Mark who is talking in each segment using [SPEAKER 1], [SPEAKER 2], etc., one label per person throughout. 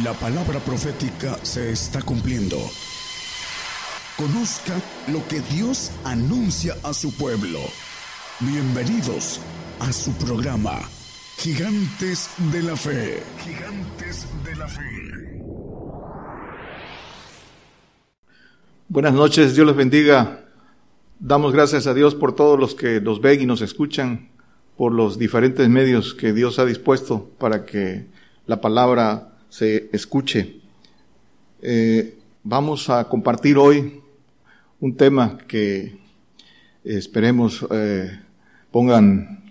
[SPEAKER 1] La palabra profética se está cumpliendo. Conozca lo que Dios anuncia a su pueblo. Bienvenidos a su programa, Gigantes de la Fe. Gigantes de la Fe.
[SPEAKER 2] Buenas noches, Dios les bendiga. Damos gracias a Dios por todos los que nos ven y nos escuchan, por los diferentes medios que Dios ha dispuesto para que la palabra se escuche. Eh, vamos a compartir hoy un tema que esperemos eh, pongan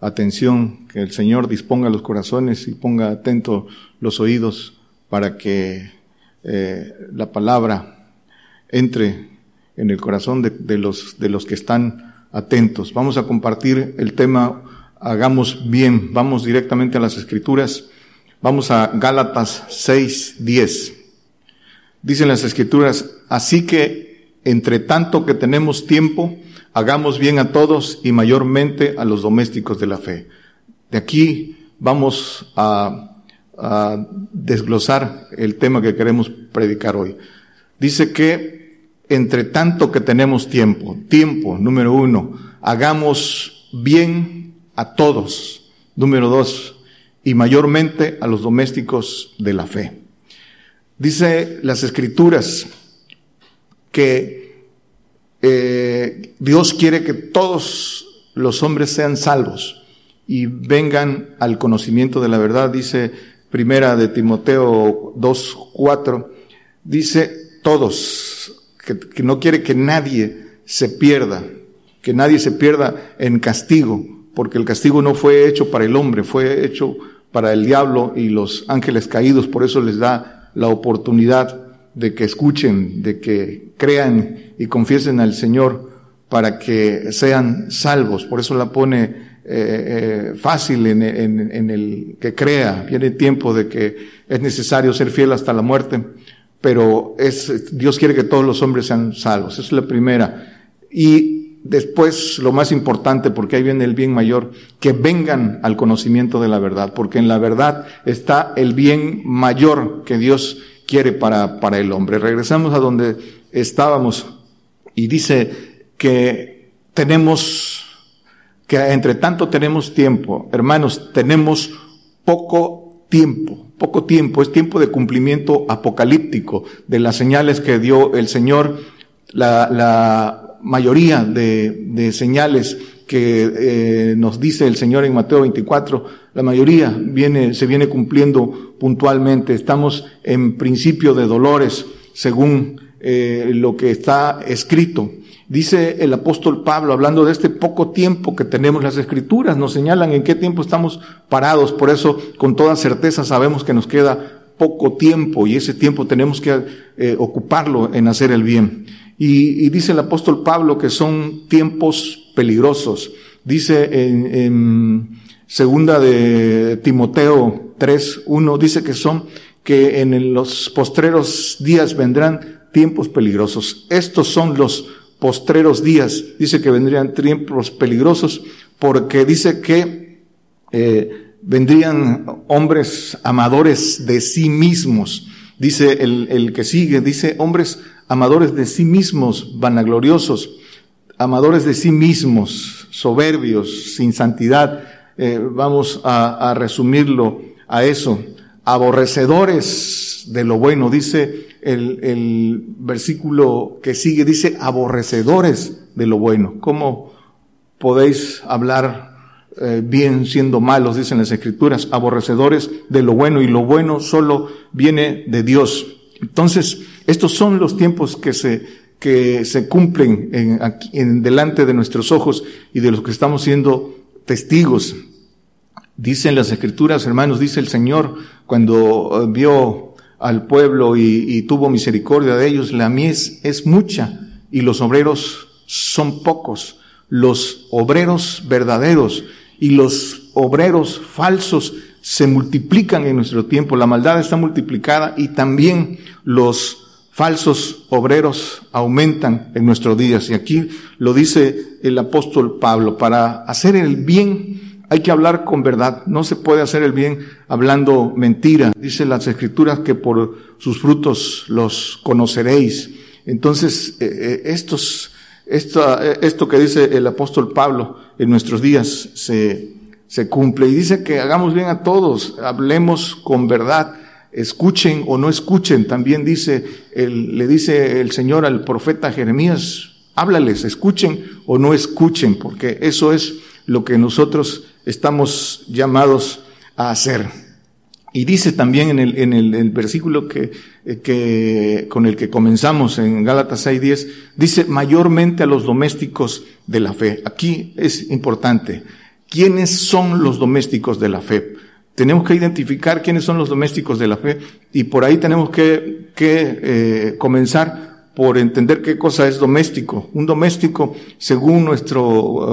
[SPEAKER 2] atención, que el Señor disponga los corazones y ponga atento los oídos para que eh, la palabra entre en el corazón de, de, los, de los que están atentos. Vamos a compartir el tema Hagamos bien. Vamos directamente a las escrituras. Vamos a Gálatas 6, 10. Dicen las escrituras, así que entre tanto que tenemos tiempo, hagamos bien a todos y mayormente a los domésticos de la fe. De aquí vamos a, a desglosar el tema que queremos predicar hoy. Dice que entre tanto que tenemos tiempo, tiempo, número uno, hagamos bien a todos. Número dos, y mayormente a los domésticos de la fe. Dice las escrituras que eh, Dios quiere que todos los hombres sean salvos y vengan al conocimiento de la verdad, dice primera de Timoteo 2.4, dice todos, que, que no quiere que nadie se pierda, que nadie se pierda en castigo, porque el castigo no fue hecho para el hombre, fue hecho para el diablo y los ángeles caídos, por eso les da la oportunidad de que escuchen, de que crean y confiesen al Señor para que sean salvos. Por eso la pone eh, eh, fácil en, el que crea. Viene tiempo de que es necesario ser fiel hasta la muerte, pero es, Dios quiere que todos los hombres sean salvos. Esa es la primera. Y Después, lo más importante, porque ahí viene el bien mayor, que vengan al conocimiento de la verdad, porque en la verdad está el bien mayor que Dios quiere para, para el hombre. Regresamos a donde estábamos y dice que tenemos, que entre tanto tenemos tiempo. Hermanos, tenemos poco tiempo poco tiempo, es tiempo de cumplimiento apocalíptico de las señales que dio el Señor, la, la mayoría de, señales que eh, nos dice el Señor en Mateo 24, la mayoría viene, se viene cumpliendo puntualmente. Estamos en principio de dolores según eh, lo que está escrito. Dice el apóstol Pablo, hablando de este poco tiempo que tenemos, las escrituras nos señalan en qué tiempo estamos parados, por eso con toda certeza sabemos que nos queda poco tiempo y ese tiempo tenemos que eh, ocuparlo en hacer el bien. Y, dice el apóstol Pablo que son tiempos peligrosos. Dice en, segunda de Timoteo 3, 1, dice que son, que en los postreros días vendrán tiempos peligrosos. Estos son los postreros días. Dice que vendrían tiempos peligrosos porque dice que eh, vendrían hombres amadores de sí mismos. Dice el, el que sigue, dice hombres amadores de sí mismos, vanagloriosos, amadores de sí mismos, soberbios, sin santidad. Eh, vamos a, resumirlo a eso. Aborrecedores de lo bueno, dice el, versículo que sigue dice aborrecedores de lo bueno. ¿Cómo podéis hablar eh, bien siendo malos? Dicen las escrituras, aborrecedores de lo bueno y lo bueno solo viene de Dios. Entonces, estos son los tiempos que se, que se cumplen en, en delante de nuestros ojos y de los que estamos siendo testigos. Dicen las escrituras, hermanos, dice el Señor, cuando eh, vio al pueblo y, y tuvo misericordia de ellos, la mies es mucha y los obreros son pocos. Los obreros verdaderos y los obreros falsos se multiplican en nuestro tiempo. La maldad está multiplicada y también los falsos obreros aumentan en nuestros días. Y aquí lo dice el apóstol Pablo, para hacer el bien hay que hablar con verdad. No se puede hacer el bien hablando mentira. Dice las escrituras que por sus frutos los conoceréis. Entonces, eh, eh, estos, eh, esto que dice el apóstol Pablo en nuestros días se, se cumple. Y dice que hagamos bien a todos, hablemos con verdad escuchen o no escuchen, también dice, le dice el Señor al profeta Jeremías, háblales, escuchen o no escuchen, porque eso es lo que nosotros estamos llamados a hacer. Y dice también en el, en el, versículo que, eh, que, con el que comenzamos en Gálatas 6.10, dice mayormente a los domésticos de la fe. Aquí es importante. ¿Quiénes son los domésticos de la fe? Tenemos que identificar quiénes son los domésticos de la fe y por ahí tenemos que, eh, comenzar por entender qué cosa es doméstico. Un doméstico, según nuestro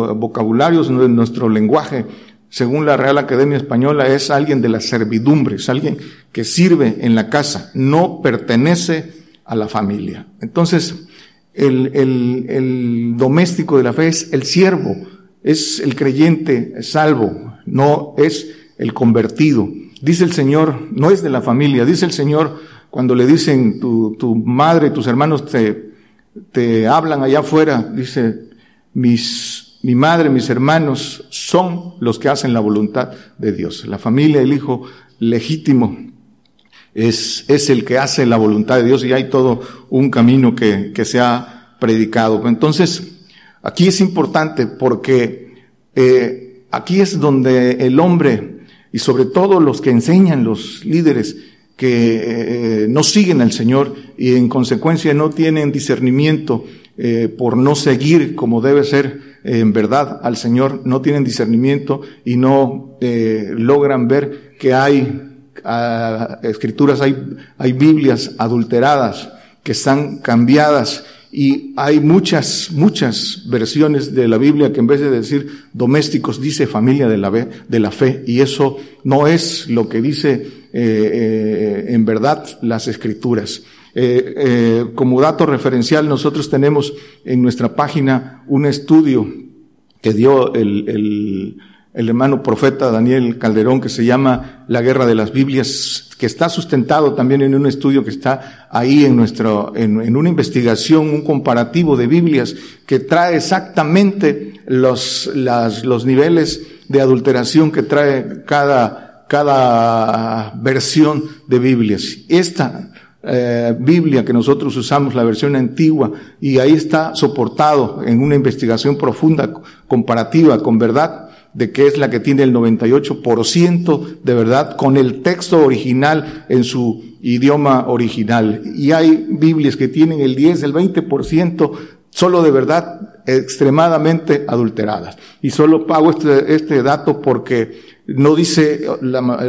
[SPEAKER 2] eh, vocabulario, según nuestro lenguaje, según la Real Academia Española, es alguien de la servidumbre, es alguien que sirve en la casa, no pertenece a la familia. Entonces, el, el doméstico de la fe es el siervo, es el creyente salvo, no es el convertido. Dice el Señor, no es de la familia, dice el Señor cuando le dicen tu, tu madre, tus hermanos te, te hablan allá afuera, dice, mis, mi madre, mis hermanos son los que hacen la voluntad de Dios. La familia, el hijo legítimo, es, es el que hace la voluntad de Dios y hay todo un camino que, que se ha predicado. Entonces, aquí es importante porque eh, aquí es donde el hombre y sobre todo los que enseñan, los líderes que eh, eh, no siguen al Señor y en consecuencia no tienen discernimiento eh, por no seguir como debe ser en verdad al Señor, no tienen discernimiento y no logran ver que hay ah, escrituras, hay, hay Biblias adulteradas que están cambiadas y hay muchas, muchas versiones de la Biblia que en vez de decir domésticos dice familia de la, fe, de la fe. Y eso no es lo que dice eh, eh, en verdad las escrituras. Eh, como dato referencial, nosotros tenemos en nuestra página un estudio que dio el el hermano profeta Daniel Calderón, que se llama La Guerra de las Biblias, que está sustentado también en un estudio que está ahí en nuestro, en, una investigación, un comparativo de Biblias, que trae exactamente los, los niveles de adulteración que trae cada, cada versión de Biblias. Esta eh, Biblia que nosotros usamos, la versión antigua, y ahí está soportado en una investigación profunda, comparativa, con verdad, de que es la que tiene el 98% de verdad con el texto original en su idioma original. Y hay Biblias que tienen el 10, el 20% solo de verdad extremadamente adulteradas. Y solo pago este, este dato porque no dice,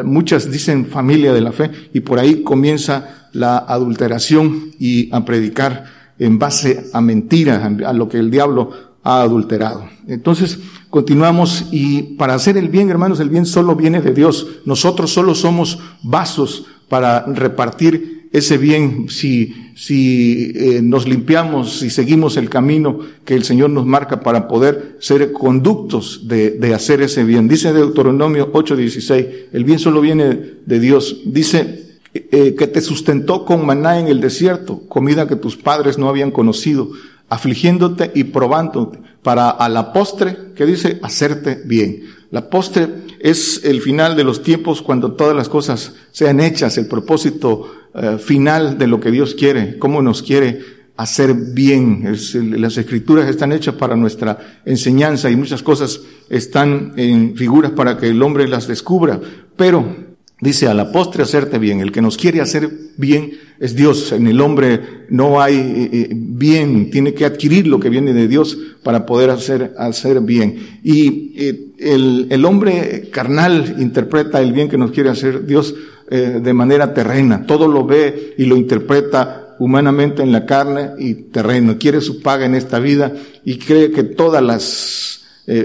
[SPEAKER 2] muchas dicen familia de la fe y por ahí comienza la adulteración y a predicar en base a mentiras, a lo que el diablo ha adulterado. Entonces, Continuamos y para hacer el bien, hermanos, el bien solo viene de Dios. Nosotros solo somos vasos para repartir ese bien si, si eh, nos limpiamos, y seguimos el camino que el Señor nos marca para poder ser conductos de, de hacer ese bien. Dice Deuteronomio 8:16, el bien solo viene de Dios. Dice eh, eh, que te sustentó con maná en el desierto, comida que tus padres no habían conocido afligiéndote y probándote, para a la postre, que dice, hacerte bien. La postre es el final de los tiempos cuando todas las cosas sean hechas, el propósito eh, final de lo que Dios quiere, cómo nos quiere hacer bien. las escrituras están hechas para nuestra enseñanza y muchas cosas están en figuras para que el hombre las descubra, pero Dice, a la postre hacerte bien. El que nos quiere hacer bien es Dios. En el hombre no hay eh, eh, bien. Tiene que adquirir lo que viene de Dios para poder hacer, hacer bien. Y eh, el, el, hombre carnal interpreta el bien que nos quiere hacer Dios de manera terrena. Todo lo ve y lo interpreta humanamente en la carne y terreno. Quiere su paga en esta vida y cree que todas las eh, eh,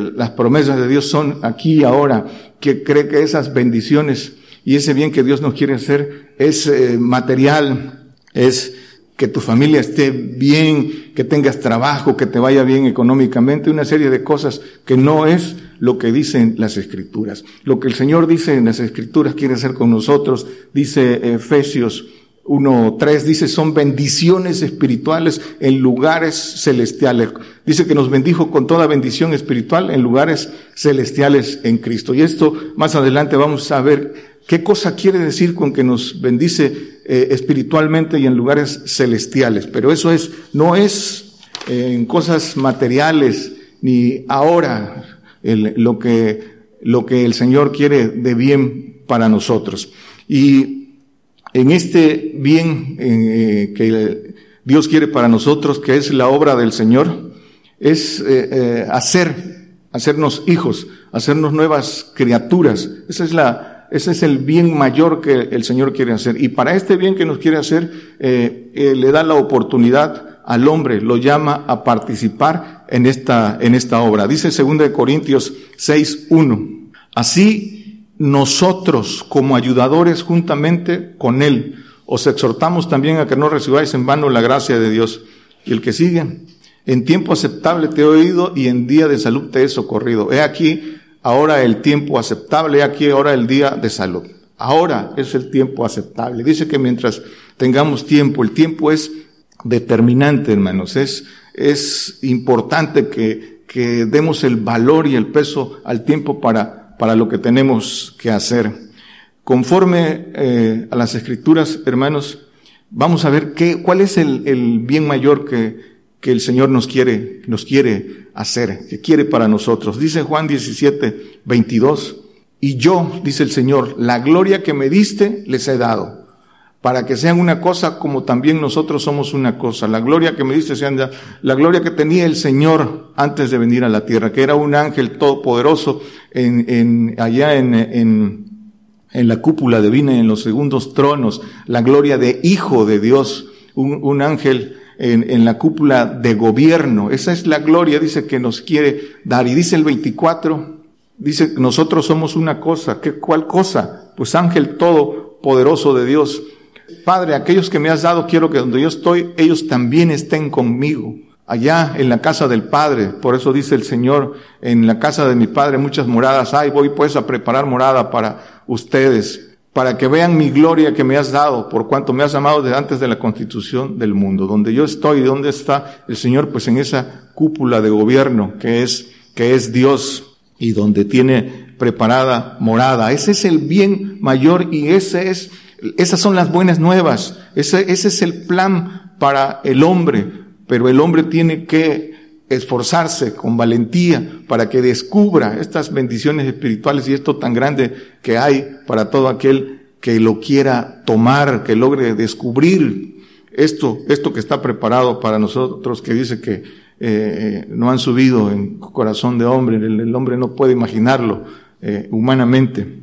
[SPEAKER 2] eh, las promesas de Dios son aquí y ahora, que cree que esas bendiciones y ese bien que Dios nos quiere hacer es material, es que tu familia esté bien, que tengas trabajo, que te vaya bien económicamente, una serie de cosas que no es lo que dicen las escrituras. Lo que el Señor dice en las escrituras quiere hacer con nosotros, dice Efesios 1.3 dice, son bendiciones espirituales en lugares celestiales. Dice que nos bendijo con toda bendición espiritual en lugares celestiales en Cristo. Y esto más adelante vamos a ver qué cosa quiere decir con que nos bendice eh, espiritualmente y en lugares celestiales. Pero eso es, no es eh, en cosas materiales ni ahora lo que, lo que el Señor quiere de bien para nosotros. Y en este bien eh, que Dios quiere para nosotros, que es la obra del Señor, es eh, eh, hacer, hacernos hijos, hacernos nuevas criaturas. Esa es la, ese es el bien mayor que el Señor quiere hacer. Y para este bien que nos quiere hacer, le da la oportunidad al hombre, lo llama a participar en esta, en esta obra. Dice 2 Corintios 6, 1. Así nosotros como ayudadores juntamente con Él. Os exhortamos también a que no recibáis en vano la gracia de Dios. Y el que sigue, en tiempo aceptable te he oído y en día de salud te he socorrido. He aquí ahora el tiempo aceptable, he aquí ahora el día de salud. Ahora es el tiempo aceptable. Dice que mientras tengamos tiempo, el tiempo es determinante, hermanos. Es, es importante que, que demos el valor y el peso al tiempo para para lo que tenemos que hacer. Conforme eh, a las escrituras, hermanos, vamos a ver qué, cuál es el, el bien mayor que, que el Señor nos quiere, nos quiere hacer, que quiere para nosotros. Dice Juan 17, 22, y yo, dice el Señor, la gloria que me diste les he dado para que sean una cosa como también nosotros somos una cosa. La gloria que me dice sean la gloria que tenía el Señor antes de venir a la tierra, que era un ángel todopoderoso en, en, allá en, en, la cúpula divina, en los segundos tronos, la gloria de Hijo de Dios, un, ángel en, la cúpula de gobierno. Esa es la gloria, dice, que nos quiere dar. Y dice el 24, dice, nosotros somos una cosa. ¿Qué, ¿Cuál cosa? Pues ángel todopoderoso de Dios Padre, aquellos que me has dado, quiero que donde yo estoy, ellos también estén conmigo. Allá en la casa del Padre, por eso dice el Señor, en la casa de mi Padre muchas moradas hay, voy pues a preparar morada para ustedes, para que vean mi gloria que me has dado, por cuanto me has amado desde antes de la constitución del mundo. Donde yo estoy, donde está el Señor, pues en esa cúpula de gobierno que es, que es Dios y donde tiene preparada morada. Ese es el bien mayor y ese es esas son las buenas nuevas. Ese, es el plan para el hombre. Pero el hombre tiene que esforzarse con valentía para que descubra estas bendiciones espirituales y esto tan grande que hay para todo aquel que lo quiera tomar, que logre descubrir esto, esto que está preparado para nosotros, que dice que eh, eh, no han subido en corazón de hombre, el, hombre no puede imaginarlo eh, humanamente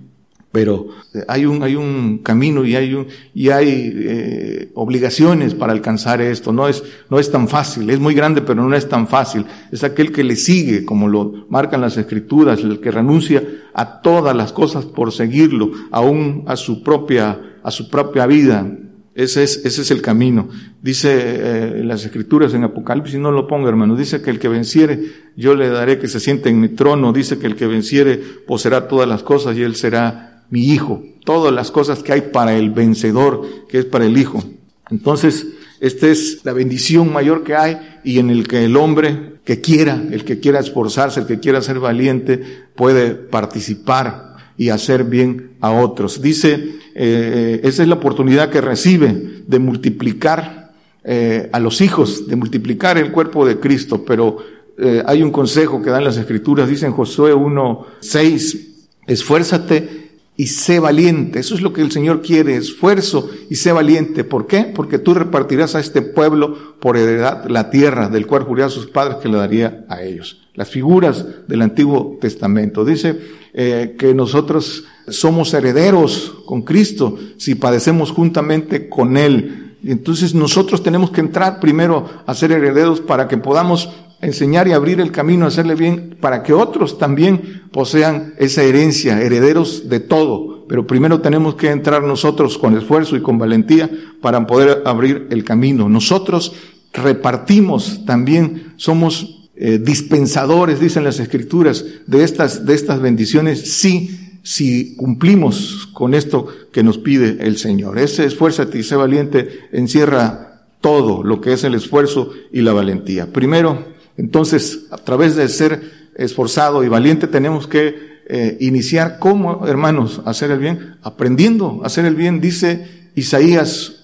[SPEAKER 2] pero eh, hay un, hay un camino y hay, y hay eh, obligaciones para alcanzar esto. No es, no es tan fácil, es muy grande, pero no es tan fácil. Es aquel que le sigue, como lo marcan las escrituras, el que renuncia a todas las cosas por seguirlo, aún a su propia, a su propia vida. Ese es, ese es el camino. Dice eh, las escrituras en Apocalipsis, no lo ponga hermano, dice que el que venciere, yo le daré que se siente en mi trono, dice que el que venciere poseerá todas las cosas y él será mi hijo, todas las cosas que hay para el vencedor, que es para el hijo. Entonces, esta es la bendición mayor que hay y en el que el hombre que quiera, el que quiera esforzarse, el que quiera ser valiente, puede participar y hacer bien a otros. Dice, eh, esa es la oportunidad que recibe de multiplicar eh, a los hijos, de multiplicar el cuerpo de Cristo, pero eh, hay un consejo que dan las escrituras, dicen Josué 1.6, esfuérzate y sé valiente. Eso es lo que el Señor quiere, esfuerzo y sé valiente. ¿Por qué? Porque tú repartirás a este pueblo por heredad la tierra del cual juré a sus padres que le daría a ellos. Las figuras del Antiguo Testamento. Dice eh, que nosotros somos herederos con Cristo si padecemos juntamente con Él. Entonces nosotros tenemos que entrar primero a ser herederos para que podamos enseñar y abrir el camino, hacerle bien, para que otros también posean esa herencia, herederos de todo. Pero primero tenemos que entrar nosotros con esfuerzo y con valentía para poder abrir el camino. Nosotros repartimos también, somos eh, dispensadores, dicen las escrituras, de estas, de estas bendiciones, si si cumplimos con esto que nos pide el Señor. Ese esfuérzate y sé valiente encierra todo lo que es el esfuerzo y la valentía. Primero, entonces, a través de ser esforzado y valiente tenemos que eh, iniciar como hermanos hacer el bien, aprendiendo a hacer el bien, dice Isaías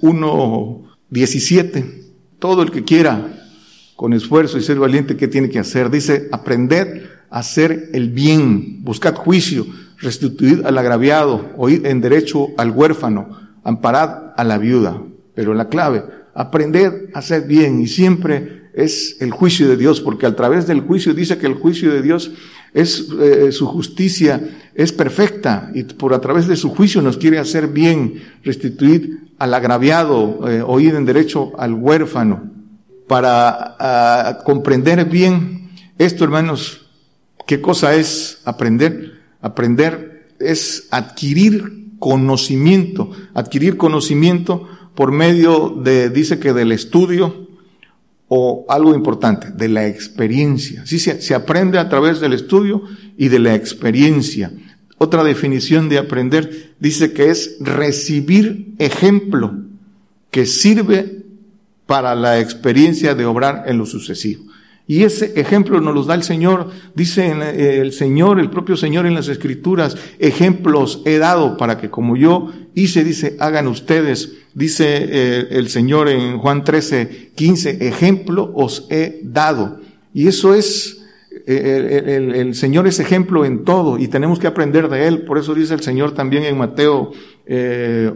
[SPEAKER 2] 17. todo el que quiera con esfuerzo y ser valiente, ¿qué tiene que hacer? Dice, aprended a hacer el bien, buscad juicio, restituir al agraviado, oíd en derecho al huérfano, amparad a la viuda. Pero la clave, aprender a hacer bien y siempre es el juicio de Dios, porque a través del juicio dice que el juicio de Dios es eh, su justicia es perfecta y por a través de su juicio nos quiere hacer bien, restituir al agraviado, eh, oír en derecho al huérfano. Para ah, comprender bien esto, hermanos, ¿qué cosa es aprender? Aprender es adquirir conocimiento, adquirir conocimiento por medio de, dice que del estudio, o algo importante, de la experiencia. Sí, se, se aprende a través del estudio y de la experiencia. Otra definición de aprender dice que es recibir ejemplo que sirve para la experiencia de obrar en lo sucesivo. Y ese ejemplo nos los da el Señor. Dice eh, el Señor, el propio Señor en las Escrituras, ejemplos he dado para que como yo hice, dice, hagan ustedes. Dice eh, el Señor en Juan 13, 15, ejemplo os he dado. Y eso es, eh, el Señor es ejemplo en todo y tenemos que aprender de Él. Por eso dice el Señor también en Mateo eh,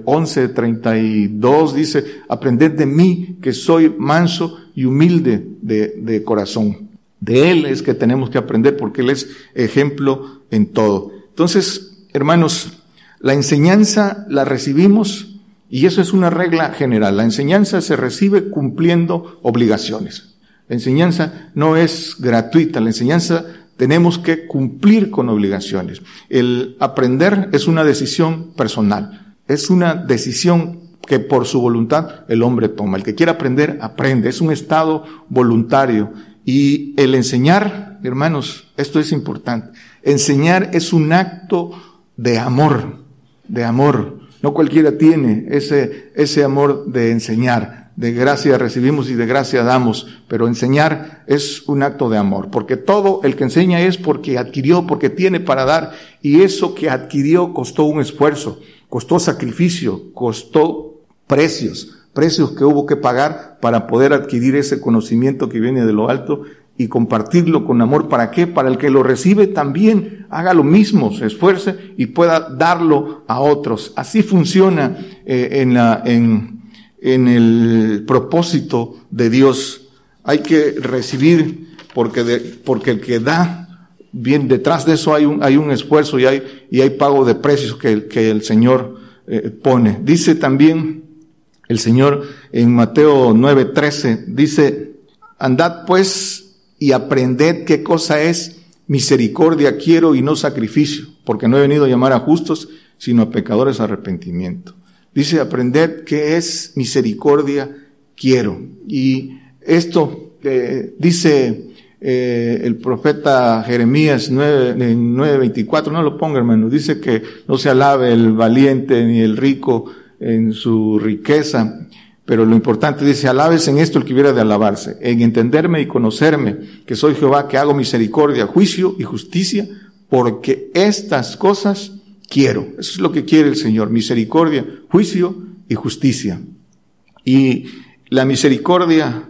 [SPEAKER 2] 32 dice, aprended de mí que soy manso y humilde de, de, corazón. De Él es que tenemos que aprender porque Él es ejemplo en todo. Entonces, hermanos, la enseñanza la recibimos y eso es una regla general. La enseñanza se recibe cumpliendo obligaciones. La enseñanza no es gratuita, la enseñanza tenemos que cumplir con obligaciones. El aprender es una decisión personal. Es una decisión que por su voluntad el hombre toma. El que quiere aprender, aprende. Es un estado voluntario. Y el enseñar, hermanos, esto es importante. Enseñar es un acto de amor, de amor. No cualquiera tiene ese, ese amor de enseñar de gracia recibimos y de gracia damos, pero enseñar es un acto de amor, porque todo el que enseña es porque adquirió, porque tiene para dar, y eso que adquirió costó un esfuerzo, costó sacrificio, costó precios, precios que hubo que pagar para poder adquirir ese conocimiento que viene de lo alto y compartirlo con amor. ¿Para qué? Para el que lo recibe también haga lo mismo, se esfuerce y pueda darlo a otros. Así funciona eh, en la... En, en el propósito de Dios. Hay que recibir porque, porque el que da, bien detrás de eso hay un, hay un esfuerzo y hay, y hay pago de precios que, que el Señor eh, pone. Dice también el Señor en Mateo 9:13, dice, andad pues y aprended qué cosa es misericordia quiero y no sacrificio, porque no he venido a llamar a justos, sino a pecadores a arrepentimiento. Dice, aprended qué es misericordia quiero. Y esto eh, dice eh, el profeta Jeremías 9, no lo ponga hermano, dice que no se alabe el valiente ni el rico en su riqueza, pero lo importante dice, alabes en esto el que hubiera de alabarse, en entenderme y conocerme, que soy Jehová, que hago misericordia, juicio y justicia, porque estas cosas quiero. Eso es lo que quiere el Señor, misericordia, juicio y justicia. Y la misericordia,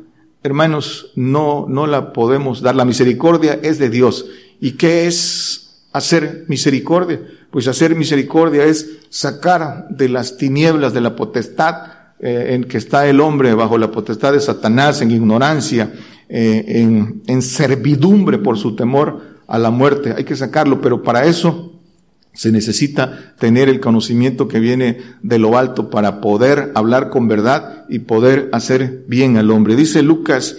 [SPEAKER 2] hermanos, no, no la podemos dar. La misericordia es de Dios. ¿Y qué es hacer misericordia? Pues hacer misericordia es sacar de las tinieblas, de la potestad eh, en que está el hombre, bajo la potestad de Satanás, en ignorancia, eh, en, en servidumbre por su temor a la muerte. Hay que sacarlo, pero para eso se necesita tener el conocimiento que viene de lo alto para poder hablar con verdad y poder hacer bien al hombre. Dice Lucas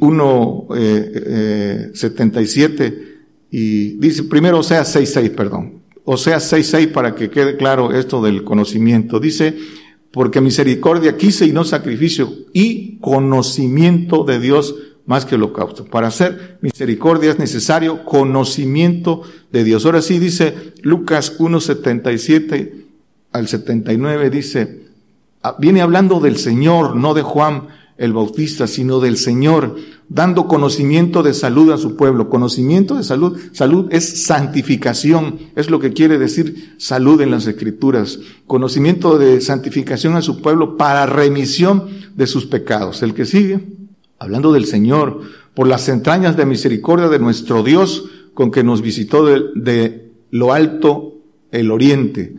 [SPEAKER 2] 1, eh, eh, y dice primero sea 6.6, perdón. o sea 6.6 para que quede claro esto del conocimiento. Dice, porque misericordia quise y no sacrificio y conocimiento de Dios más que holocausto. Para hacer misericordia es necesario conocimiento de Dios. Ahora sí dice Lucas 1.77 al 79, dice, ah, viene hablando del Señor, no de Juan el Bautista, sino del Señor, dando conocimiento de salud a su pueblo. Conocimiento de salud, salud es santificación, es lo que quiere decir salud en las escrituras. Conocimiento de santificación a su pueblo para remisión de sus pecados. El que sigue hablando del Señor, por las entrañas de misericordia de nuestro Dios con que nos visitó de, lo alto el oriente,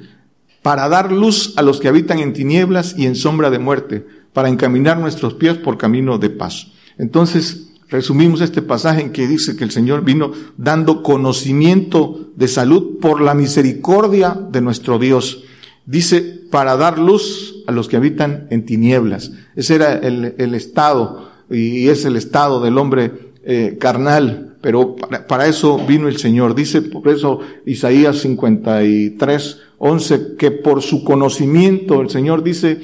[SPEAKER 2] para dar luz a los que habitan en tinieblas y en sombra de muerte, para encaminar nuestros pies por camino de paz. Entonces, resumimos este pasaje en que dice que el Señor vino dando conocimiento de salud por la misericordia de nuestro Dios. Dice, para dar luz a los que habitan en tinieblas. Ese era el estado y es el estado del hombre eh, carnal, pero para, eso vino el Señor. Dice por eso Isaías 53, 11, que por su conocimiento el Señor dice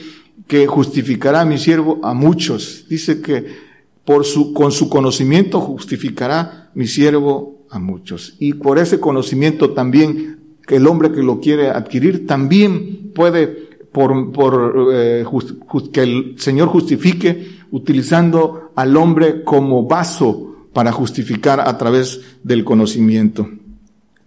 [SPEAKER 2] que justificará a mi siervo a muchos. Dice que por su, con su conocimiento justificará mi siervo a muchos. Y por ese conocimiento también, que el hombre que lo quiere adquirir también puede, por, por eh, que el Señor justifique utilizando al hombre como vaso para justificar a través del conocimiento.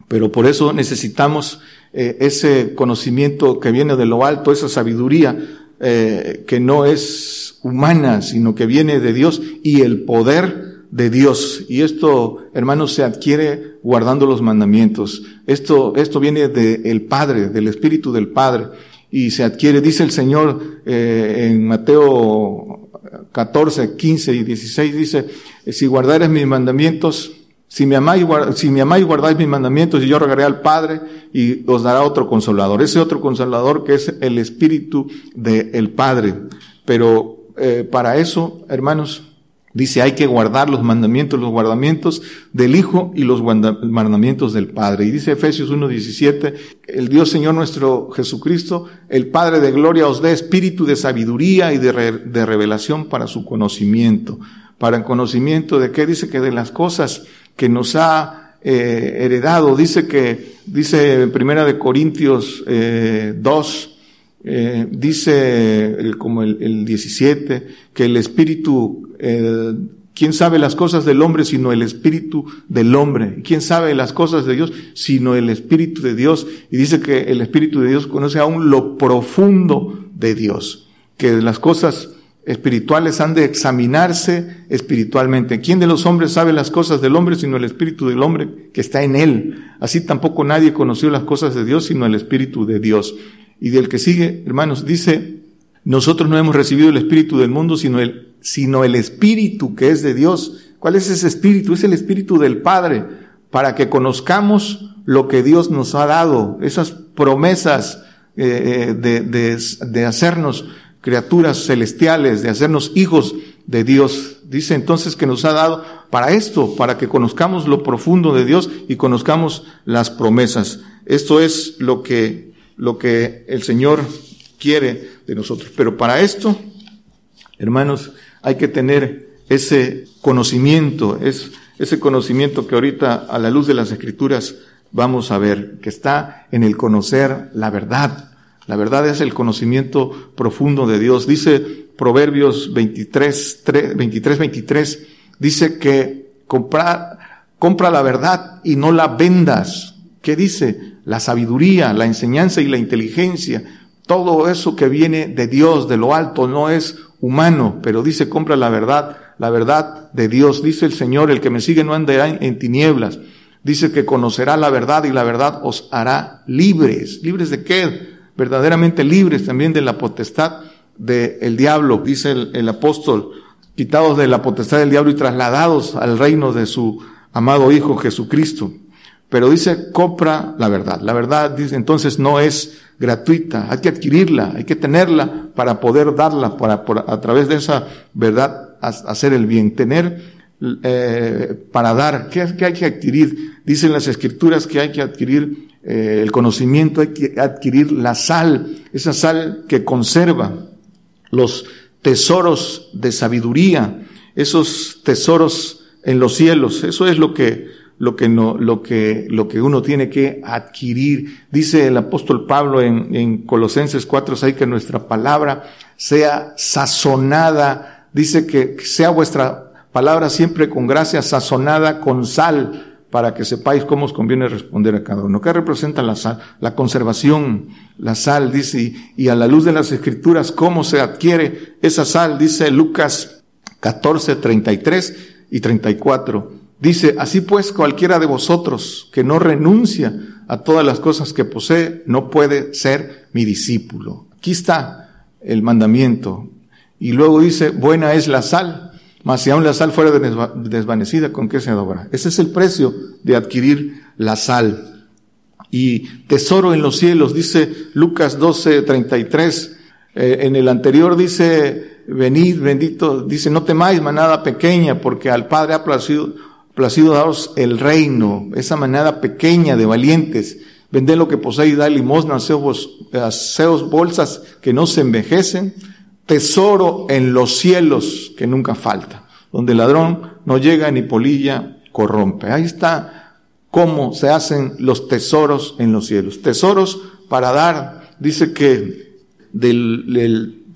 [SPEAKER 2] Pero por eso necesitamos eh, ese conocimiento que viene de lo alto, esa sabiduría eh, que no es humana, sino que viene de Dios y el poder de Dios. Y esto, hermanos, se adquiere guardando los mandamientos. Esto, esto viene del Padre, del Espíritu del Padre. Y se adquiere, dice el Señor eh, en Mateo 14, 15 y 16 dice, eh, si guardares mis mandamientos, si me amáis, si me guardáis mis mandamientos y yo regaré al Padre y os dará otro consolador. Ese otro consolador que es el Espíritu del el Padre. Pero eh, para eso, hermanos, Dice, hay que guardar los mandamientos, los guardamientos del Hijo y los mandamientos del Padre. Y dice Efesios 1.17, el Dios Señor nuestro Jesucristo, el Padre de gloria os dé espíritu de sabiduría y de, de revelación para su conocimiento. Para el conocimiento de qué? Dice que de las cosas que nos ha eh, heredado. Dice que, dice en Primera de Corintios eh, 2, eh, dice como el, 17 que el espíritu, eh, ¿quién sabe las cosas del hombre sino el espíritu del hombre? ¿Quién sabe las cosas de Dios sino el espíritu de Dios? Y dice que el espíritu de Dios conoce aún lo profundo de Dios, que las cosas espirituales han de examinarse espiritualmente. ¿Quién de los hombres sabe las cosas del hombre sino el espíritu del hombre que está en él? Así tampoco nadie conoció las cosas de Dios sino el espíritu de Dios. Y del que sigue, hermanos, dice, nosotros no hemos recibido el Espíritu del mundo, sino el, sino el Espíritu que es de Dios. ¿Cuál es ese Espíritu? Es el Espíritu del Padre, para que conozcamos lo que Dios nos ha dado, esas promesas eh, eh, de, de, de hacernos criaturas celestiales, de hacernos hijos de Dios. Dice entonces que nos ha dado para esto, para que conozcamos lo profundo de Dios y conozcamos las promesas. Esto es lo que lo que el Señor quiere de nosotros. Pero para esto, hermanos, hay que tener ese conocimiento, es ese conocimiento que ahorita a la luz de las escrituras vamos a ver, que está en el conocer la verdad. La verdad es el conocimiento profundo de Dios. Dice Proverbios 23, 23, 23, dice que compra la verdad y no la vendas ¿Qué dice? La sabiduría, la enseñanza y la inteligencia, todo eso que viene de Dios, de lo alto, no es humano, pero dice, compra la verdad, la verdad de Dios, dice el Señor, el que me sigue no andará en, tinieblas, dice que conocerá la verdad y la verdad os hará libres, libres de qué? Verdaderamente libres también de la potestad del diablo, dice el apóstol, quitados de la potestad del diablo y trasladados al reino de su amado Hijo Jesucristo. Pero dice, compra la verdad. La verdad, dice, entonces no es gratuita, hay que adquirirla, hay que tenerla para poder darla, para, a través de esa verdad hacer el bien, tener eh, para dar, ¿Qué, ¿qué, hay que adquirir? Dicen las escrituras que hay que adquirir eh, el conocimiento, hay que adquirir la sal, esa sal que conserva los tesoros de sabiduría, esos tesoros en los cielos, eso es lo que lo que, no, lo que, lo que uno tiene que adquirir. Dice el apóstol Pablo en, en Colosenses 4, 6 que nuestra palabra sea sazonada. Dice que sea vuestra palabra siempre con gracia, sazonada con sal, para que sepáis cómo os conviene responder a cada uno. ¿Qué representa la sal? La conservación, la sal, dice, y, y a la luz de las escrituras, cómo se adquiere esa sal, dice Lucas 14, 33 y 34. Dice, así pues cualquiera de vosotros que no renuncia a todas las cosas que posee, no puede ser mi discípulo. Aquí está el mandamiento. Y luego dice, buena es la sal, mas si aún la sal fuera desvanecida, ¿con qué se adobra? Ese es el precio de adquirir la sal. Y tesoro en los cielos, dice Lucas 12, 33. Eh, en el anterior dice, venid, bendito, dice, no temáis manada pequeña, porque al Padre ha placido Placido daros el reino, esa manada pequeña de valientes. vender lo que y da limosna, aseos bolsas que no se envejecen, tesoro en los cielos que nunca falta, donde el ladrón no llega ni polilla corrompe. Ahí está cómo se hacen los tesoros en los cielos. Tesoros para dar, dice que del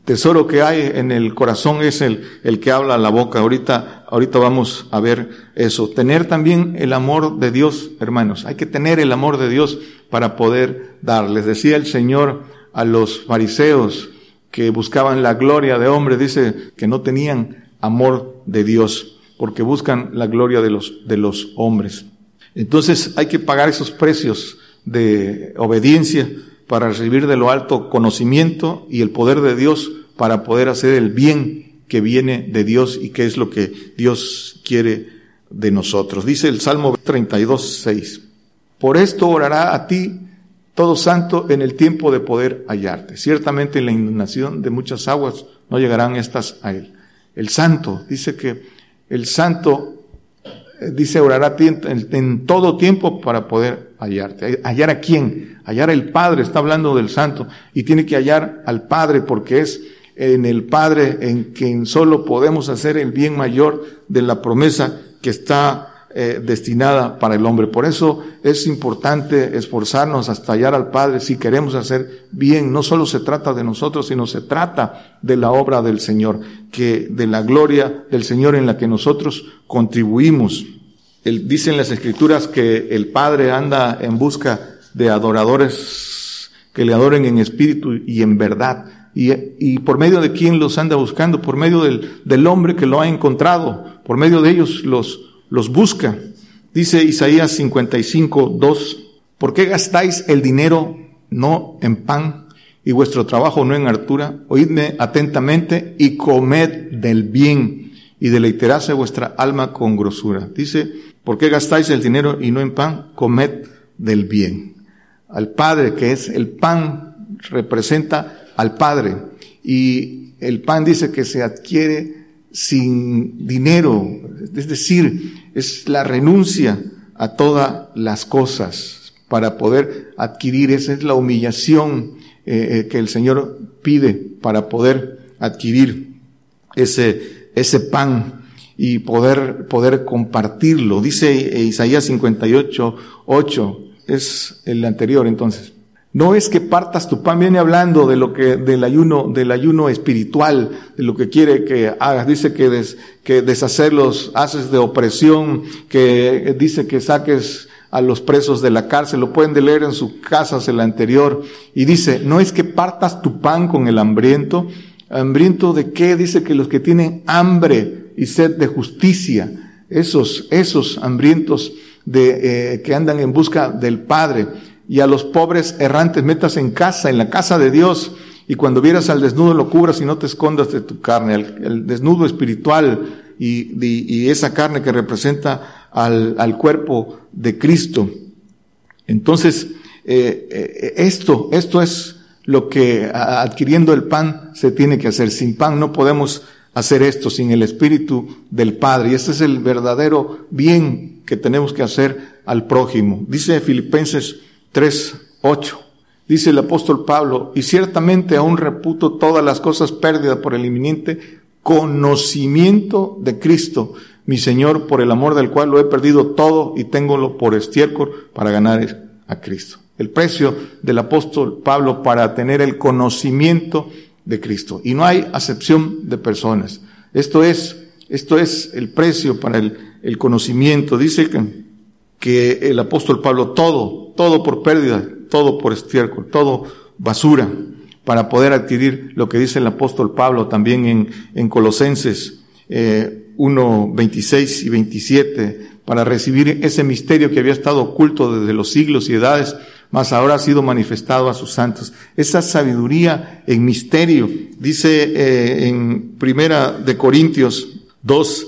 [SPEAKER 2] tesoro que hay en el corazón es el, el que habla la boca. Ahorita, ahorita vamos a ver eso. Tener también el amor de Dios, hermanos. Hay que tener el amor de Dios para poder dar. Les decía el Señor a los fariseos que buscaban la gloria de hombres, dice que no tenían amor de Dios, porque buscan la gloria de los, de los hombres. Entonces hay que pagar esos precios de obediencia para recibir de lo alto conocimiento y el poder de Dios para poder hacer el bien que viene de Dios y que es lo que Dios quiere de nosotros. Dice el Salmo 32, 6. Por esto orará a ti todo santo en el tiempo de poder hallarte. Ciertamente en la inundación de muchas aguas no llegarán estas a él. El santo dice que el santo eh, dice orará en, en todo tiempo para poder hallarte. Eh, ¿Hallar a quién? Hallar al Padre, está hablando del Santo, y tiene que hallar al Padre porque es en el Padre en quien solo podemos hacer el bien mayor de la promesa que está eh, destinada para el hombre. Por eso es importante esforzarnos hasta hallar al Padre si queremos hacer bien. No solo se trata de nosotros, sino se trata de la obra del Señor, que de la gloria del Señor en la que nosotros contribuimos dicen las escrituras que el Padre anda en busca de adoradores que le adoren en espíritu y en verdad. Y, por medio de quién los anda buscando, por medio del, hombre que lo ha encontrado, por medio de ellos los, los busca. Dice Isaías 55, 2, ¿por qué gastáis el dinero no en pan y vuestro trabajo no en hartura? Oídme atentamente y comed del bien y deleiterase vuestra alma con grosura. Dice ¿Por qué gastáis el dinero y no en pan? Comed del bien. Al Padre, que es el pan, representa al Padre. Y el pan dice que se adquiere sin dinero, es decir, es la renuncia a todas las cosas para poder adquirir. Esa es la humillación eh, eh, que el Señor pide para poder adquirir ese, ese pan y poder, poder compartirlo. Dice Isaías 58, 8, es el anterior entonces. No es que partas tu pan, viene hablando de lo que, del ayuno, del ayuno espiritual, de lo que quiere que hagas. Dice que, des, que deshacer los haces de opresión, que dice que saques a los presos de la cárcel, lo pueden leer en sus casas el anterior. Y dice, no es que partas tu pan con el hambriento, hambriento de qué? Dice que los que tienen hambre, y sed de justicia, esos, esos hambrientos de, eh, que andan en busca del Padre, y a los pobres errantes metas en casa, en la casa de Dios, y cuando vieras al desnudo lo cubras y no te escondas de tu carne, el, desnudo espiritual y, y, esa carne que representa al, al cuerpo de Cristo. Entonces, eh, eh, esto, esto es lo que adquiriendo el pan se tiene que hacer. Sin pan no podemos hacer esto sin el Espíritu del Padre. Y este es el verdadero bien que tenemos que hacer al prójimo. Dice Filipenses 3.8, Dice el apóstol Pablo, y ciertamente aún reputo todas las cosas pérdidas por el inminente conocimiento de Cristo, mi Señor, por el amor del cual lo he perdido todo y tengo por estiércol para ganar a Cristo. El precio del apóstol Pablo para tener el conocimiento de Cristo. Y no hay acepción de personas. Esto es, esto es el precio para el, conocimiento. Dice que, que el apóstol Pablo, todo, todo por pérdida, todo por estiércol, todo basura, para poder adquirir lo que dice el apóstol Pablo también en, en Colosenses eh, 1, 26 y 27, para recibir ese misterio que había estado oculto desde los siglos y edades, mas ahora ha sido manifestado a sus santos. Esa sabiduría en misterio, dice eh, en Primera de Corintios 2,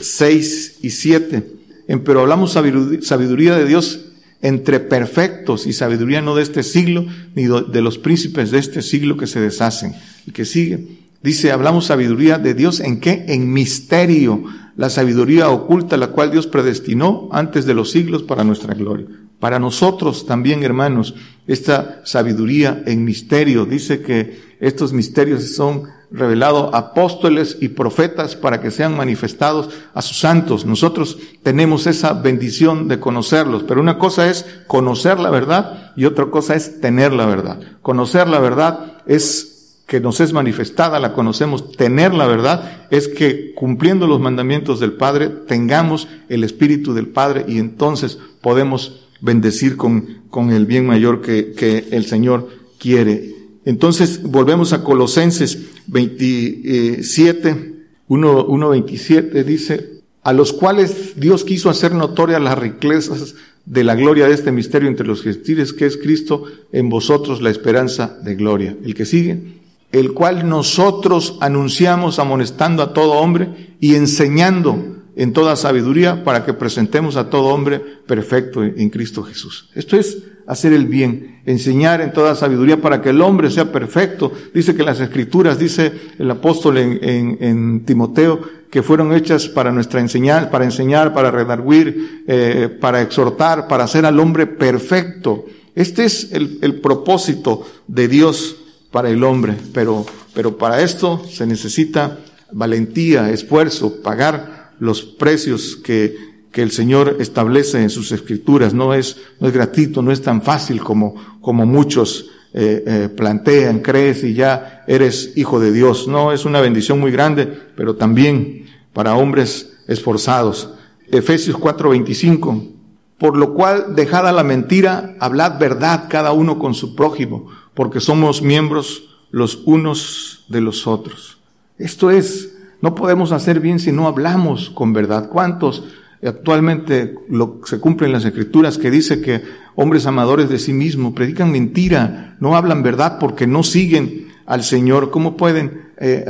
[SPEAKER 2] 6 eh, y 7. En, pero hablamos sabiduría de Dios entre perfectos y sabiduría no de este siglo, ni de los príncipes de este siglo que se deshacen. el que sigue. Dice, hablamos sabiduría de Dios en qué? En misterio, la sabiduría oculta la cual Dios predestinó antes de los siglos para nuestra gloria. Para nosotros también, hermanos, esta sabiduría en misterio dice que estos misterios son revelados apóstoles y profetas para que sean manifestados a sus santos. Nosotros tenemos esa bendición de conocerlos, pero una cosa es conocer la verdad y otra cosa es tener la verdad. Conocer la verdad es que nos es manifestada, la conocemos, tener la verdad, es que cumpliendo los mandamientos del Padre tengamos el Espíritu del Padre y entonces podemos bendecir con, con el bien mayor que, que el Señor quiere. Entonces, volvemos a Colosenses 27, 1, dice, a los cuales Dios quiso hacer notoria las riquezas de la gloria de este misterio entre los gentiles, que es Cristo en vosotros la esperanza de gloria. El que sigue, el cual nosotros anunciamos amonestando a todo hombre y enseñando en toda sabiduría para que presentemos a todo hombre perfecto en Cristo Jesús. Esto es hacer el bien, enseñar en toda sabiduría para que el hombre sea perfecto. Dice que las escrituras, dice el apóstol en, Timoteo, que fueron hechas para nuestra enseñanza, para enseñar, para redarguir, eh, para exhortar, para hacer al hombre perfecto. Este es el, propósito de Dios para el hombre, pero, pero para esto se necesita valentía, esfuerzo, pagar los precios que, el Señor establece en sus escrituras. No es, no es gratuito, no es tan fácil como, como muchos eh, eh, plantean, crees y ya eres hijo de Dios. No, es una bendición muy grande, pero también para hombres esforzados. Efesios 4:25. Por lo cual, dejada la mentira, hablad verdad cada uno con su prójimo, porque somos miembros los unos de los otros. Esto es no podemos hacer bien si no hablamos con verdad. ¿Cuántos actualmente lo, se cumplen las escrituras que dice que hombres amadores de sí mismos predican mentira, no hablan verdad porque no siguen al Señor? ¿Cómo pueden eh,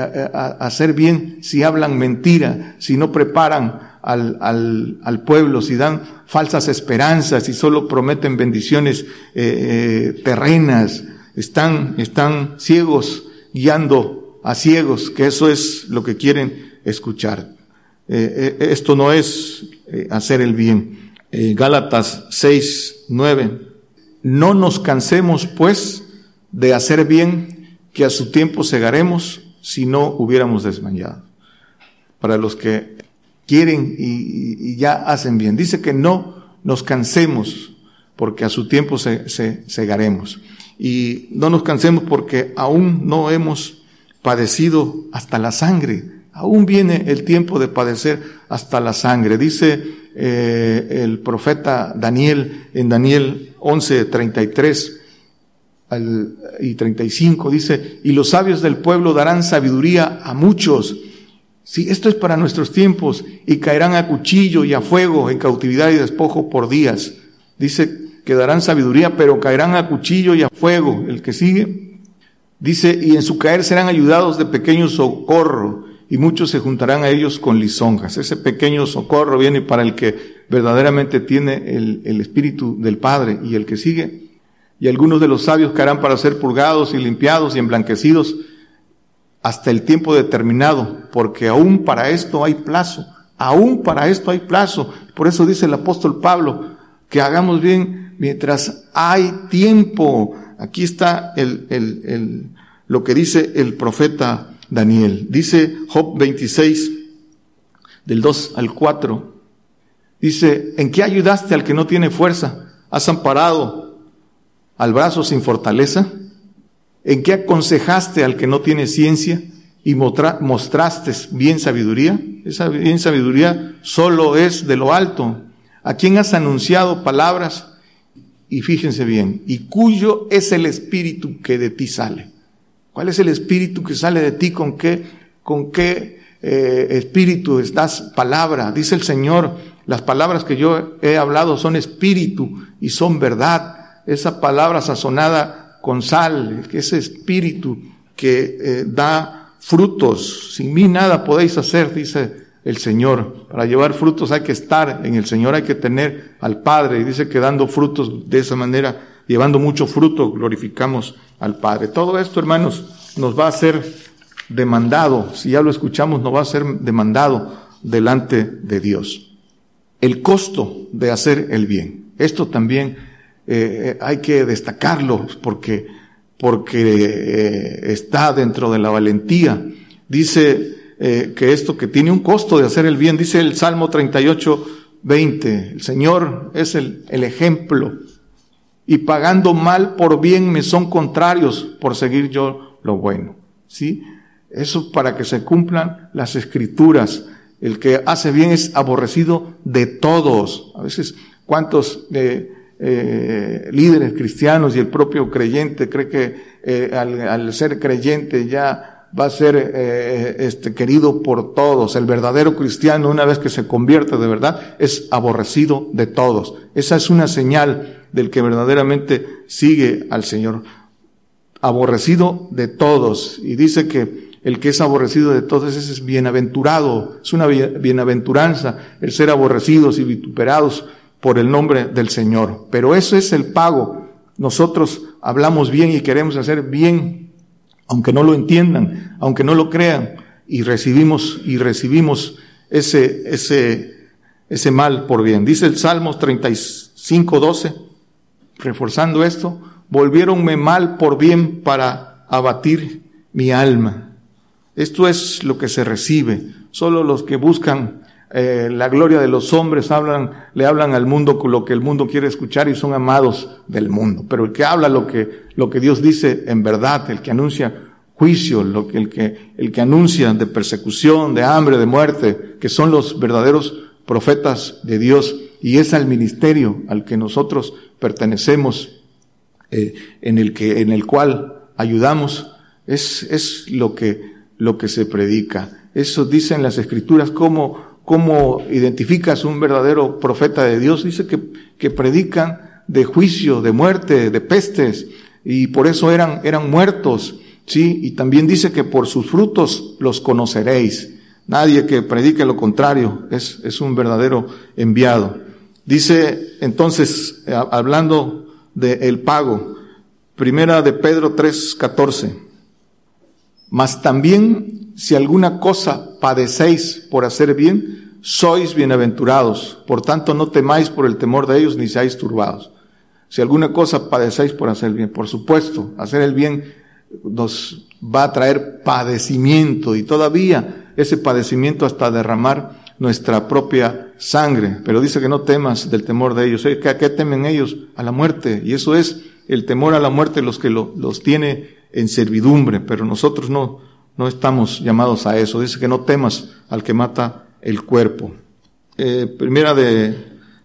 [SPEAKER 2] hacer bien si hablan mentira, si no preparan al, pueblo, si dan falsas esperanzas, si solo prometen bendiciones eh, eh, terrenas? Están, están ciegos guiando a ciegos, que eso es lo que quieren escuchar. Eh, eh, esto no es eh, hacer el bien. Gálatas 6, 9. No nos cansemos, pues, de hacer bien, que a su tiempo cegaremos si no hubiéramos desmayado Para los que quieren y, ya hacen bien. Dice que no nos cansemos, porque a su tiempo se, cegaremos. Y no nos cansemos porque aún no hemos padecido hasta la sangre. Aún viene el tiempo de padecer hasta la sangre. Dice eh, el profeta Daniel en Daniel 11, 33 y 35, dice, y los sabios del pueblo darán sabiduría a muchos. si esto es para nuestros tiempos y caerán a cuchillo y a fuego en cautividad y despojo por días. Dice que darán sabiduría, pero caerán a cuchillo y a fuego. El que sigue, Dice, y en su caer serán ayudados de pequeño socorro, y muchos se juntarán a ellos con lisonjas. Ese pequeño socorro viene para el que verdaderamente tiene el, el espíritu del Padre y el que sigue. Y algunos de los sabios caerán para ser purgados y limpiados y emblanquecidos hasta el tiempo determinado, porque aún para esto hay plazo, aún para esto hay plazo. Por eso dice el apóstol Pablo, que hagamos bien mientras hay tiempo, Aquí está lo que dice el profeta Daniel. Dice Job 26, del 2 al 4. Dice, ¿en qué ayudaste al que no tiene fuerza? ¿Has amparado al brazo sin fortaleza? ¿En qué aconsejaste al que no tiene ciencia y mostraste bien sabiduría? Esa bien sabiduría solo es de lo alto. ¿A quién has anunciado palabras y fíjense bien, y cuyo es el espíritu que de ti sale. ¿Cuál es el espíritu que sale de ti? ¿Con qué, con qué eh, espíritu estás palabra? Dice el Señor, las palabras que yo he hablado son espíritu y son verdad. Esa palabra sazonada con sal, ese espíritu que eh, da frutos. Sin mí nada podéis hacer, dice el Señor. Para llevar frutos hay que estar en el Señor, hay que tener al Padre. Y dice que dando frutos de esa manera, llevando mucho fruto, glorificamos al Padre. Todo esto, hermanos, nos va a ser demandado. Si ya lo escuchamos, nos va a ser demandado delante de Dios. El costo de hacer el bien. Esto también eh, eh, hay que destacarlo porque, porque eh, está dentro de la valentía. Dice eh, que esto, que tiene un costo de hacer el bien. Dice el Salmo 38, 20, el Señor es el, el ejemplo. Y pagando mal por bien me son contrarios por seguir yo lo bueno. ¿Sí? Eso para que se cumplan las escrituras. El que hace bien es aborrecido de todos. A veces, ¿cuántos eh, eh, líderes cristianos y el propio creyente cree que al, al, ser creyente ya va a ser eh, eh, este, querido por todos. El verdadero cristiano, una vez que se convierte de verdad, es aborrecido de todos. Esa es una señal del que verdaderamente sigue al Señor. Aborrecido de todos. Y dice que el que es aborrecido de todos es bienaventurado. Es una bienaventuranza el ser aborrecidos y vituperados por el nombre del Señor. Pero eso es el pago. Nosotros hablamos bien y queremos hacer bien aunque no lo entiendan, aunque no lo crean, y recibimos, y recibimos ese, ese, ese mal por bien. Dice el Salmos 35, 12, reforzando esto, volviéronme mal por bien para abatir mi alma. Esto es lo que se recibe. Solo los que buscan eh, la gloria de los hombres, hablan, le hablan al mundo lo que el mundo quiere escuchar y son amados del mundo. Pero el que habla lo que, lo que Dios dice en verdad, el que anuncia juicio, lo que, el, que, el que anuncia de persecución, de hambre, de muerte, que son los verdaderos profetas de Dios y es al ministerio al que nosotros pertenecemos, eh, en, el que, en el cual ayudamos, es, es lo, que, lo que se predica. Eso dicen las escrituras, como cómo identificas un verdadero profeta de Dios, dice que, predican de juicio, de muerte, de pestes, y por eso eran, eran muertos, ¿sí? Y también dice que por sus frutos los conoceréis. Nadie que predique lo contrario es, es un verdadero enviado. Dice entonces, hablando del el pago, primera de Pedro 3, 14, mas también si alguna cosa padecéis por hacer bien, sois bienaventurados. Por tanto, no temáis por el temor de ellos ni seáis turbados. Si alguna cosa padecéis por hacer bien, por supuesto, hacer el bien nos va a traer padecimiento y todavía ese padecimiento hasta derramar nuestra propia sangre. Pero dice que no temas del temor de ellos. ¿A qué temen ellos? A la muerte. Y eso es el temor a la muerte los que los tiene en servidumbre. Pero nosotros no, no estamos llamados a eso. Dice que no temas al que mata el cuerpo. Eh, primera de,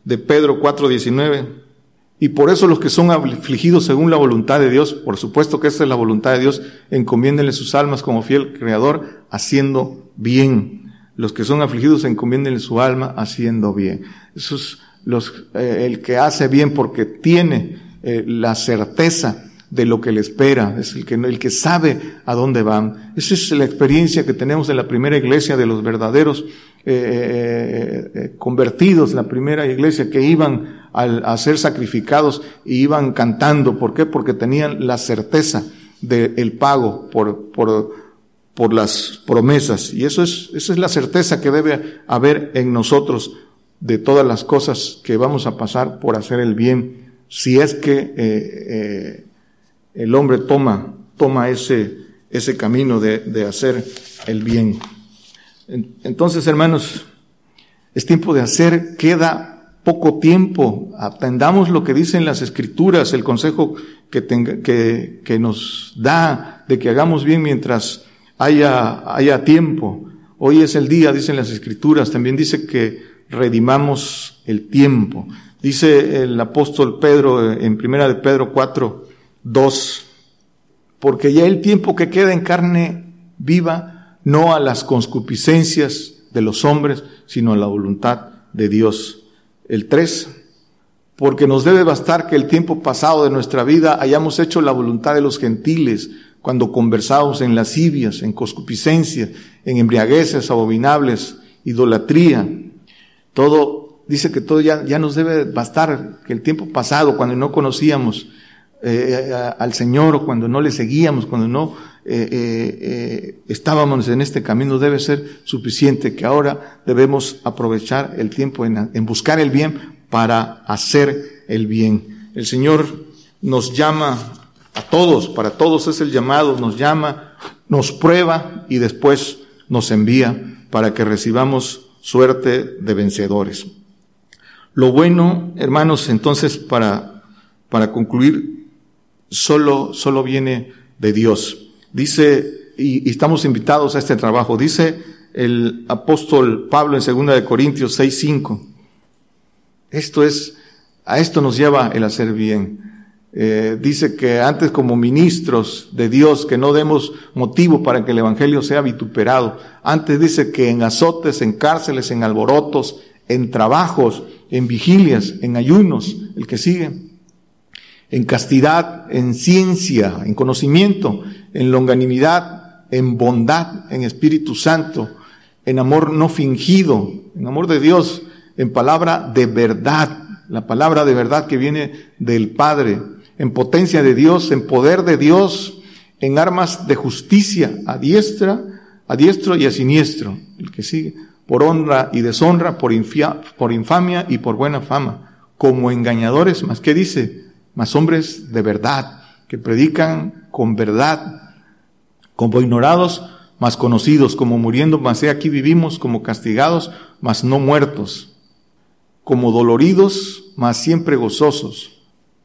[SPEAKER 2] de Pedro 4:19. Y por eso los que son afligidos según la voluntad de Dios, por supuesto que esa es la voluntad de Dios, encomiéndenle sus almas como fiel creador, haciendo bien. Los que son afligidos encomiéndenle su alma haciendo bien. Eso es eh, el que hace bien porque tiene eh, la certeza de lo que le espera, es el que, el que sabe a dónde van. Esa es la experiencia que tenemos de la primera iglesia de los verdaderos eh, eh, eh, convertidos, la primera iglesia que iban a ser sacrificados y iban cantando. ¿Por qué? Porque tenían la certeza del pago por, por, por las promesas. Y eso es, esa es la certeza que debe haber en nosotros de todas las cosas que vamos a pasar por hacer el bien, si es que el hombre toma, toma ese, ese camino de, de hacer el bien. Entonces, hermanos, es tiempo de hacer, queda poco tiempo, atendamos lo que dicen las escrituras, el consejo que, tenga, que, que nos da de que hagamos bien mientras haya, haya tiempo. Hoy es el día, dicen las escrituras, también dice que redimamos el tiempo. Dice el apóstol Pedro eh, en primera de Pedro 4, Dos, Porque ya el tiempo que queda en carne viva, no a las concupiscencias de los hombres, sino a la voluntad de Dios. El tres, Porque nos debe bastar que el tiempo pasado de nuestra vida hayamos hecho la voluntad de los gentiles, cuando conversábamos en lascivias, en concupiscencias, en embriagueces abominables, idolatría, todo, dice que todo ya, ya nos debe bastar, que el tiempo pasado, cuando no conocíamos, eh, al Señor o cuando no le seguíamos, cuando no eh, eh, estábamos en este camino, debe ser suficiente que ahora debemos aprovechar el tiempo en, en buscar el bien para hacer el bien. El Señor nos llama a todos, para todos es el llamado, nos llama, nos prueba y después nos envía para que recibamos suerte de vencedores. Lo bueno, hermanos, entonces para, para concluir, solo, solo viene de Dios. Dice, y, estamos invitados a este trabajo, dice el apóstol Pablo en 2 Corintios 6.5 Esto es, a esto nos lleva el hacer bien. Eh, dice que antes como ministros de Dios, que no demos motivo para que el Evangelio sea vituperado. Antes dice que en azotes, en cárceles, en alborotos, en trabajos, en vigilias, en ayunos, el que sigue en castidad, en ciencia, en conocimiento, en longanimidad, en bondad, en Espíritu Santo, en amor no fingido, en amor de Dios, en palabra de verdad, la palabra de verdad que viene del Padre, en potencia de Dios, en poder de Dios, en armas de justicia, a diestra, a diestro y a siniestro, el que sigue, por honra y deshonra, por, por infamia y por buena fama, como engañadores, más que dice, más hombres de verdad, que predican con verdad, como ignorados, más conocidos, como muriendo, más he aquí vivimos, como castigados, mas no muertos, como doloridos, mas siempre gozosos.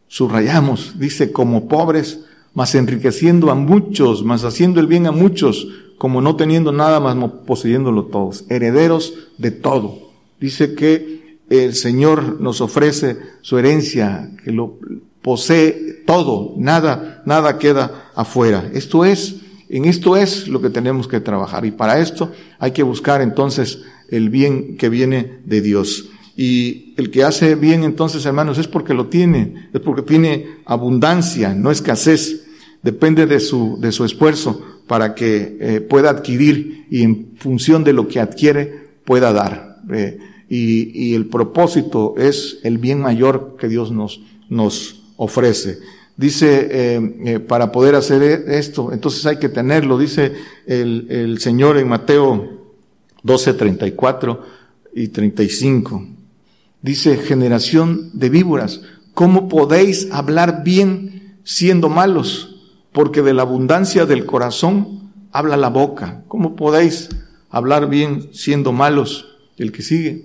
[SPEAKER 2] Subrayamos, dice, como pobres, mas enriqueciendo a muchos, más haciendo el bien a muchos, como no teniendo nada, mas poseyéndolo todos, herederos de todo. Dice que el Señor nos ofrece su herencia, que lo, posee todo, nada, nada queda afuera. Esto es, en esto es lo que tenemos que trabajar y para esto hay que buscar entonces el bien que viene de Dios. Y el que hace bien entonces, hermanos, es porque lo tiene, es porque tiene abundancia, no escasez. Depende de su, de su esfuerzo para que eh, pueda adquirir y en función de lo que adquiere pueda dar. Eh, y, y el propósito es el bien mayor que Dios nos, nos, ofrece. Dice, eh, eh, para poder hacer e-, esto, entonces hay que tenerlo, dice el, el Señor en Mateo 12, 34 y 35. Dice, generación de víboras, ¿cómo podéis hablar bien siendo malos? Porque de la abundancia del corazón habla la boca. ¿Cómo podéis hablar bien siendo malos? El que sigue.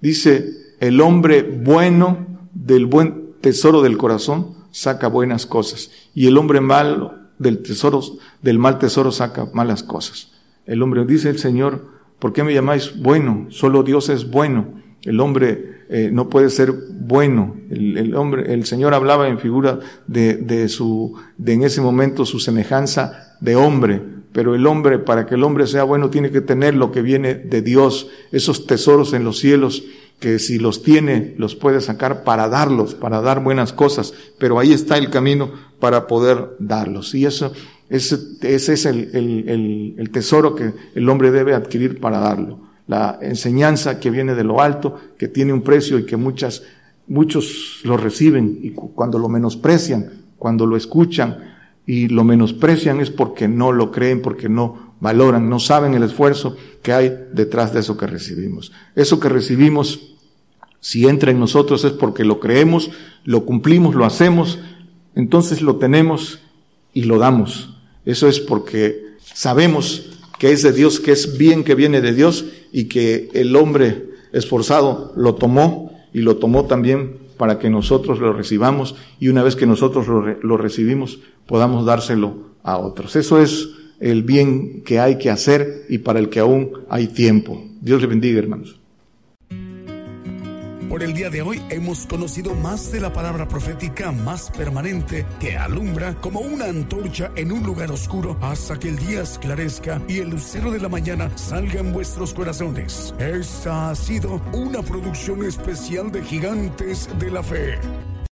[SPEAKER 2] Dice, el hombre bueno del buen tesoro del corazón saca buenas cosas y el hombre malo del tesoro del mal tesoro saca malas cosas. El hombre dice el Señor, ¿por qué me llamáis bueno? Solo Dios es bueno. El hombre eh, no puede ser bueno. El, hombre, el Señor hablaba en figura de, de su, de en ese momento su semejanza de hombre. Pero el hombre, para que el hombre sea bueno, tiene que tener lo que viene de Dios, esos tesoros en los cielos que si los tiene, los puede sacar para darlos, para dar buenas cosas, pero ahí está el camino para poder darlos. Y eso, ese, ese es el, el, el, el tesoro que el hombre debe adquirir para darlo. La enseñanza que viene de lo alto, que tiene un precio y que muchas, muchos lo reciben y cuando lo menosprecian, cuando lo escuchan y lo menosprecian es porque no lo creen, porque no valoran, no saben el esfuerzo que hay detrás de eso que recibimos. Eso que recibimos, si entra en nosotros, es porque lo creemos, lo cumplimos, lo hacemos, entonces lo tenemos y lo damos. Eso es porque sabemos que es de Dios, que es bien que viene de Dios y que el hombre esforzado lo tomó y lo tomó también para que nosotros lo recibamos y una vez que nosotros lo, lo recibimos podamos dárselo a otros. Eso es el bien que hay que hacer y para el que aún hay tiempo. Dios le bendiga, hermanos.
[SPEAKER 3] Por el día de hoy hemos conocido más de la palabra profética más permanente que alumbra como una antorcha en un lugar oscuro hasta que el día esclarezca y el lucero de la mañana salga en vuestros corazones. Esta ha sido una producción especial de Gigantes de la Fe.